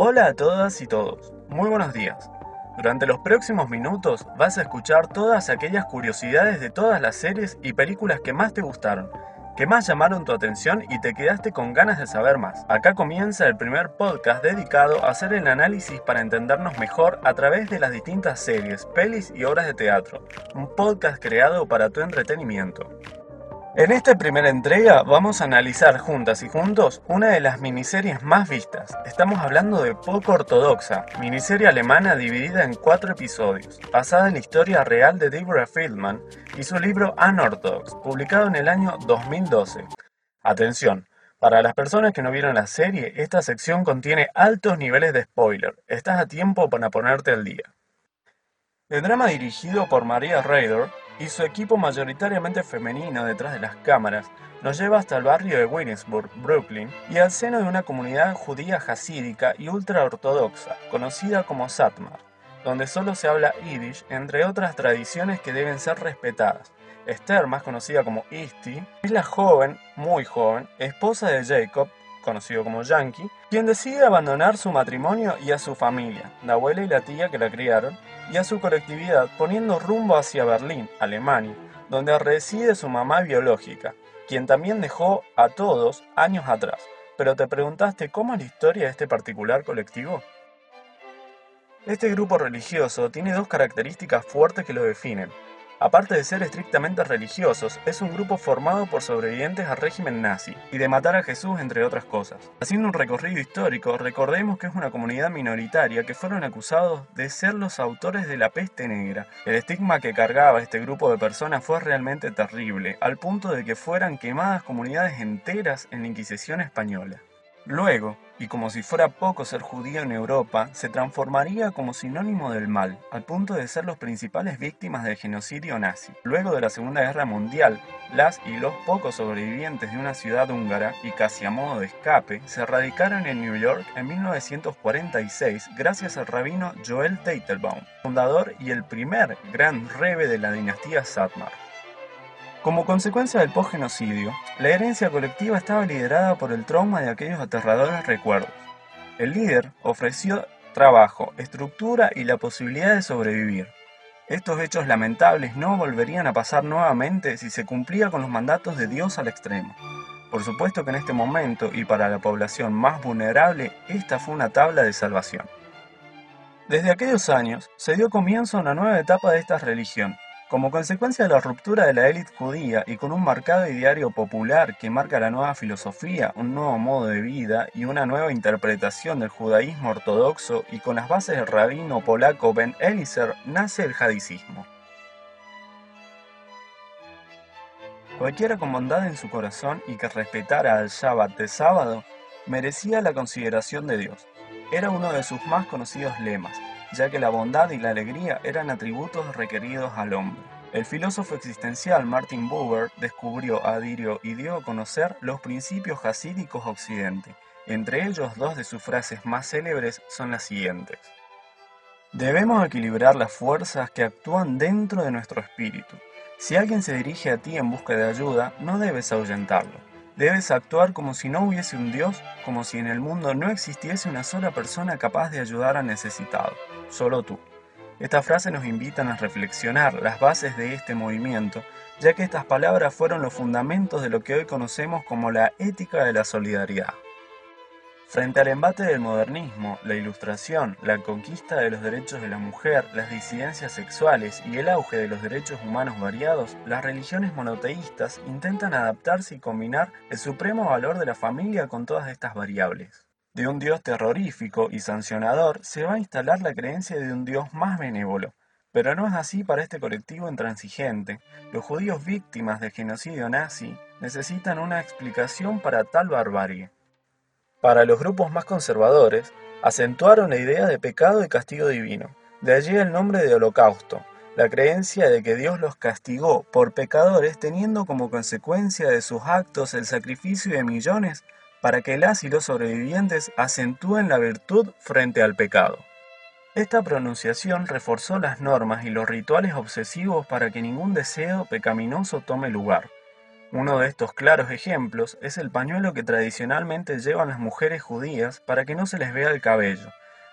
Hola a todas y todos, muy buenos días. Durante los próximos minutos vas a escuchar todas aquellas curiosidades de todas las series y películas que más te gustaron, que más llamaron tu atención y te quedaste con ganas de saber más. Acá comienza el primer podcast dedicado a hacer el análisis para entendernos mejor a través de las distintas series, pelis y obras de teatro. Un podcast creado para tu entretenimiento. En esta primera entrega vamos a analizar juntas y juntos una de las miniseries más vistas. Estamos hablando de Poco Ortodoxa, miniserie alemana dividida en cuatro episodios, basada en la historia real de Deborah Feldman y su libro Unorthodox, publicado en el año 2012. Atención, para las personas que no vieron la serie, esta sección contiene altos niveles de spoiler. Estás a tiempo para ponerte al día. El drama dirigido por Maria Rader y su equipo mayoritariamente femenino detrás de las cámaras nos lleva hasta el barrio de Williamsburg, Brooklyn, y al seno de una comunidad judía hasídica y ultraortodoxa, conocida como Satmar, donde solo se habla yiddish, entre otras tradiciones que deben ser respetadas. Esther, más conocida como Isti, es la joven, muy joven, esposa de Jacob, conocido como Yankee, quien decide abandonar su matrimonio y a su familia, la abuela y la tía que la criaron, y a su colectividad poniendo rumbo hacia Berlín, Alemania, donde reside su mamá biológica, quien también dejó a todos años atrás. Pero te preguntaste cómo es la historia de este particular colectivo. Este grupo religioso tiene dos características fuertes que lo definen. Aparte de ser estrictamente religiosos, es un grupo formado por sobrevivientes al régimen nazi y de matar a Jesús entre otras cosas. Haciendo un recorrido histórico, recordemos que es una comunidad minoritaria que fueron acusados de ser los autores de la peste negra. El estigma que cargaba este grupo de personas fue realmente terrible, al punto de que fueran quemadas comunidades enteras en la Inquisición española. Luego, y como si fuera poco ser judío en Europa, se transformaría como sinónimo del mal, al punto de ser los principales víctimas del genocidio nazi. Luego de la Segunda Guerra Mundial, las y los pocos sobrevivientes de una ciudad húngara, y casi a modo de escape, se radicaron en New York en 1946 gracias al rabino Joel Teitelbaum, fundador y el primer gran rebe de la dinastía Satmar. Como consecuencia del post-genocidio, la herencia colectiva estaba liderada por el trauma de aquellos aterradores recuerdos. El líder ofreció trabajo, estructura y la posibilidad de sobrevivir. Estos hechos lamentables no volverían a pasar nuevamente si se cumplía con los mandatos de Dios al extremo. Por supuesto que en este momento y para la población más vulnerable, esta fue una tabla de salvación. Desde aquellos años se dio comienzo a una nueva etapa de esta religión, como consecuencia de la ruptura de la élite judía y con un marcado ideario popular que marca la nueva filosofía, un nuevo modo de vida y una nueva interpretación del judaísmo ortodoxo y con las bases del rabino polaco Ben Eliezer, nace el jadicismo. Cualquiera con bondad en su corazón y que respetara al Shabbat de sábado merecía la consideración de Dios. Era uno de sus más conocidos lemas, ya que la bondad y la alegría eran atributos requeridos al hombre. El filósofo existencial Martin Buber descubrió, adhirió y dio a conocer los principios hasídicos occidente. Entre ellos, dos de sus frases más célebres son las siguientes. Debemos equilibrar las fuerzas que actúan dentro de nuestro espíritu. Si alguien se dirige a ti en busca de ayuda, no debes ahuyentarlo. Debes actuar como si no hubiese un Dios, como si en el mundo no existiese una sola persona capaz de ayudar al necesitado, solo tú. Estas frases nos invitan a reflexionar las bases de este movimiento, ya que estas palabras fueron los fundamentos de lo que hoy conocemos como la ética de la solidaridad. Frente al embate del modernismo, la ilustración, la conquista de los derechos de la mujer, las disidencias sexuales y el auge de los derechos humanos variados, las religiones monoteístas intentan adaptarse y combinar el supremo valor de la familia con todas estas variables. De un Dios terrorífico y sancionador se va a instalar la creencia de un Dios más benévolo. Pero no es así para este colectivo intransigente. Los judíos víctimas del genocidio nazi necesitan una explicación para tal barbarie. Para los grupos más conservadores, acentuaron la idea de pecado y castigo divino. De allí el nombre de holocausto, la creencia de que Dios los castigó por pecadores teniendo como consecuencia de sus actos el sacrificio de millones para que las y los sobrevivientes acentúen la virtud frente al pecado. Esta pronunciación reforzó las normas y los rituales obsesivos para que ningún deseo pecaminoso tome lugar. Uno de estos claros ejemplos es el pañuelo que tradicionalmente llevan las mujeres judías para que no se les vea el cabello,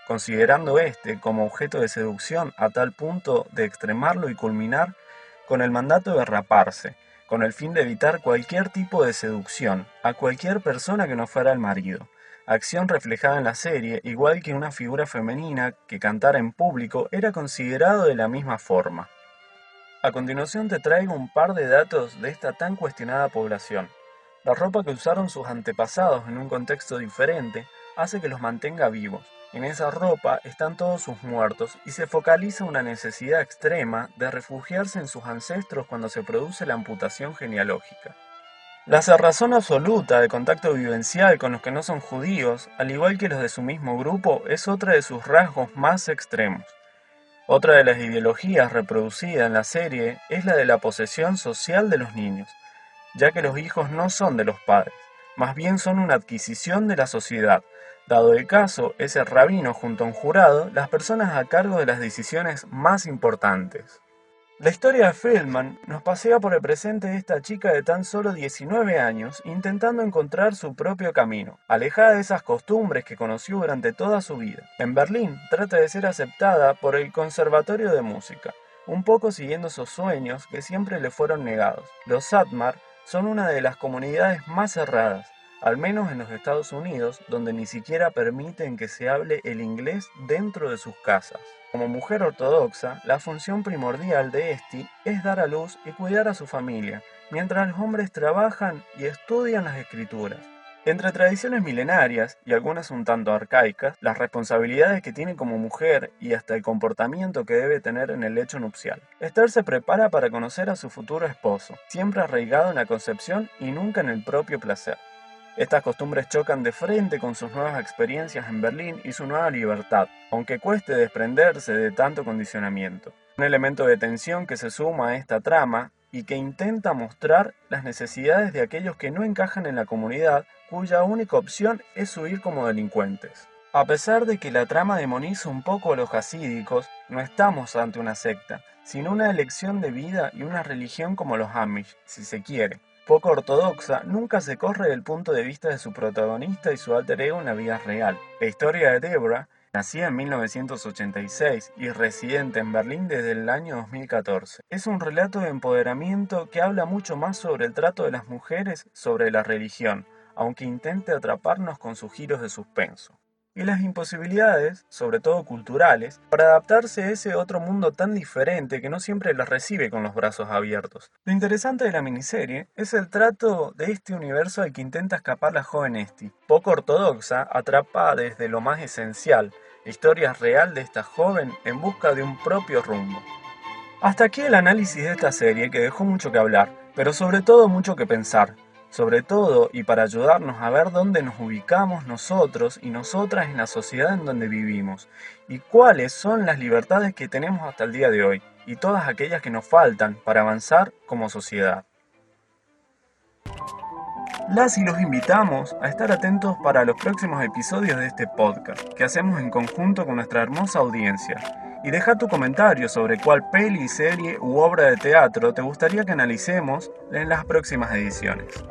considerando este como objeto de seducción a tal punto de extremarlo y culminar con el mandato de raparse, con el fin de evitar cualquier tipo de seducción a cualquier persona que no fuera el marido, acción reflejada en la serie, igual que una figura femenina que cantara en público era considerado de la misma forma. A continuación te traigo un par de datos de esta tan cuestionada población. La ropa que usaron sus antepasados en un contexto diferente hace que los mantenga vivos. En esa ropa están todos sus muertos y se focaliza una necesidad extrema de refugiarse en sus ancestros cuando se produce la amputación genealógica. La cerrazón absoluta de contacto vivencial con los que no son judíos, al igual que los de su mismo grupo, es otra de sus rasgos más extremos. Otra de las ideologías reproducida en la serie es la de la posesión social de los niños, ya que los hijos no son de los padres, más bien son una adquisición de la sociedad, dado el caso es el rabino junto a un jurado las personas a cargo de las decisiones más importantes. La historia de Feldman nos pasea por el presente de esta chica de tan solo 19 años intentando encontrar su propio camino, alejada de esas costumbres que conoció durante toda su vida. En Berlín trata de ser aceptada por el Conservatorio de Música, un poco siguiendo esos sueños que siempre le fueron negados. Los Satmar son una de las comunidades más cerradas, al menos en los Estados Unidos, donde ni siquiera permiten que se hable el inglés dentro de sus casas. Como mujer ortodoxa, la función primordial de Esti es dar a luz y cuidar a su familia, mientras los hombres trabajan y estudian las escrituras. Entre tradiciones milenarias y algunas un tanto arcaicas, las responsabilidades que tiene como mujer y hasta el comportamiento que debe tener en el lecho nupcial. Esther se prepara para conocer a su futuro esposo, siempre arraigado en la concepción y nunca en el propio placer. Estas costumbres chocan de frente con sus nuevas experiencias en Berlín y su nueva libertad, aunque cueste desprenderse de tanto condicionamiento. Un elemento de tensión que se suma a esta trama y que intenta mostrar las necesidades de aquellos que no encajan en la comunidad cuya única opción es huir como delincuentes. A pesar de que la trama demoniza un poco a los hasídicos, no estamos ante una secta, sino una elección de vida y una religión como los Amish, si se quiere poco ortodoxa, nunca se corre del punto de vista de su protagonista y su alter ego en la vida real. La historia de Deborah, nacida en 1986 y residente en Berlín desde el año 2014, es un relato de empoderamiento que habla mucho más sobre el trato de las mujeres sobre la religión, aunque intente atraparnos con sus giros de suspenso y las imposibilidades, sobre todo culturales, para adaptarse a ese otro mundo tan diferente que no siempre las recibe con los brazos abiertos. Lo interesante de la miniserie es el trato de este universo al que intenta escapar la joven Esti, poco ortodoxa, atrapa desde lo más esencial, la historia real de esta joven en busca de un propio rumbo. Hasta aquí el análisis de esta serie que dejó mucho que hablar, pero sobre todo mucho que pensar, sobre todo y para ayudarnos a ver dónde nos ubicamos nosotros y nosotras en la sociedad en donde vivimos y cuáles son las libertades que tenemos hasta el día de hoy y todas aquellas que nos faltan para avanzar como sociedad. Las y los invitamos a estar atentos para los próximos episodios de este podcast que hacemos en conjunto con nuestra hermosa audiencia. Y deja tu comentario sobre cuál peli, serie u obra de teatro te gustaría que analicemos en las próximas ediciones.